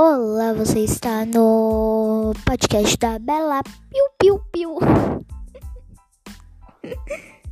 Olá, você está no podcast da Bela Piu Piu Piu.